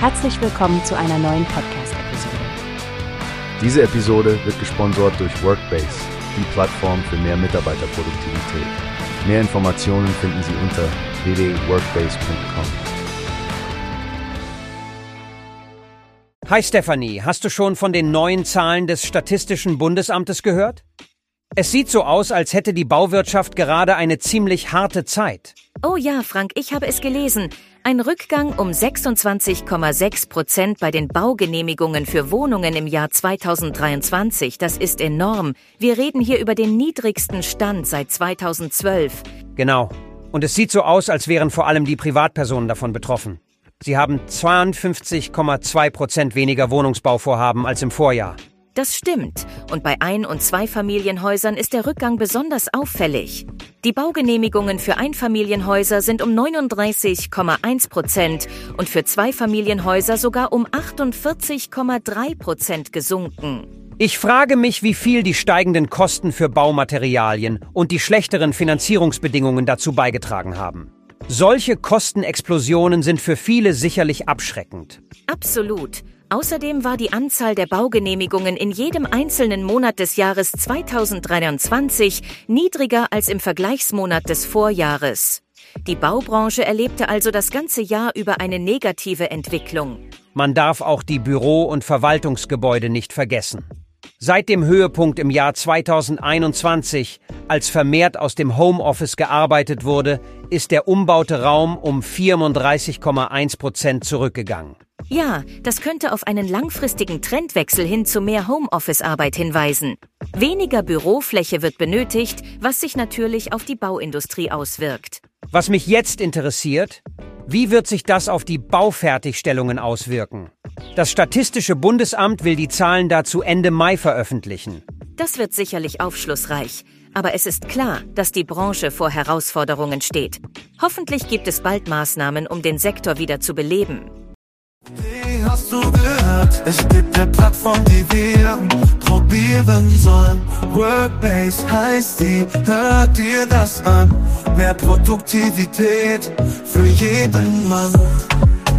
Herzlich willkommen zu einer neuen Podcast-Episode. Diese Episode wird gesponsert durch Workbase, die Plattform für mehr Mitarbeiterproduktivität. Mehr Informationen finden Sie unter www.workbase.com. Hi Stephanie, hast du schon von den neuen Zahlen des Statistischen Bundesamtes gehört? Es sieht so aus, als hätte die Bauwirtschaft gerade eine ziemlich harte Zeit. Oh ja, Frank, ich habe es gelesen. Ein Rückgang um 26,6 Prozent bei den Baugenehmigungen für Wohnungen im Jahr 2023. Das ist enorm. Wir reden hier über den niedrigsten Stand seit 2012. Genau. Und es sieht so aus, als wären vor allem die Privatpersonen davon betroffen. Sie haben 52,2 Prozent weniger Wohnungsbauvorhaben als im Vorjahr. Das stimmt. Und bei Ein- und Zweifamilienhäusern ist der Rückgang besonders auffällig. Die Baugenehmigungen für Einfamilienhäuser sind um 39,1 Prozent und für Zweifamilienhäuser sogar um 48,3 Prozent gesunken. Ich frage mich, wie viel die steigenden Kosten für Baumaterialien und die schlechteren Finanzierungsbedingungen dazu beigetragen haben. Solche Kostenexplosionen sind für viele sicherlich abschreckend. Absolut. Außerdem war die Anzahl der Baugenehmigungen in jedem einzelnen Monat des Jahres 2023 niedriger als im Vergleichsmonat des Vorjahres. Die Baubranche erlebte also das ganze Jahr über eine negative Entwicklung. Man darf auch die Büro- und Verwaltungsgebäude nicht vergessen. Seit dem Höhepunkt im Jahr 2021, als vermehrt aus dem Homeoffice gearbeitet wurde, ist der umbaute Raum um 34,1 Prozent zurückgegangen. Ja, das könnte auf einen langfristigen Trendwechsel hin zu mehr Homeoffice-Arbeit hinweisen. Weniger Bürofläche wird benötigt, was sich natürlich auf die Bauindustrie auswirkt. Was mich jetzt interessiert, wie wird sich das auf die Baufertigstellungen auswirken? Das Statistische Bundesamt will die Zahlen dazu Ende Mai veröffentlichen. Das wird sicherlich aufschlussreich. Aber es ist klar, dass die Branche vor Herausforderungen steht. Hoffentlich gibt es bald Maßnahmen, um den Sektor wieder zu beleben. Wie hast du gehört? Es gibt eine Plattform, die wir probieren sollen. Workbase heißt die, hört dir das an. Mehr Produktivität für jeden Mann.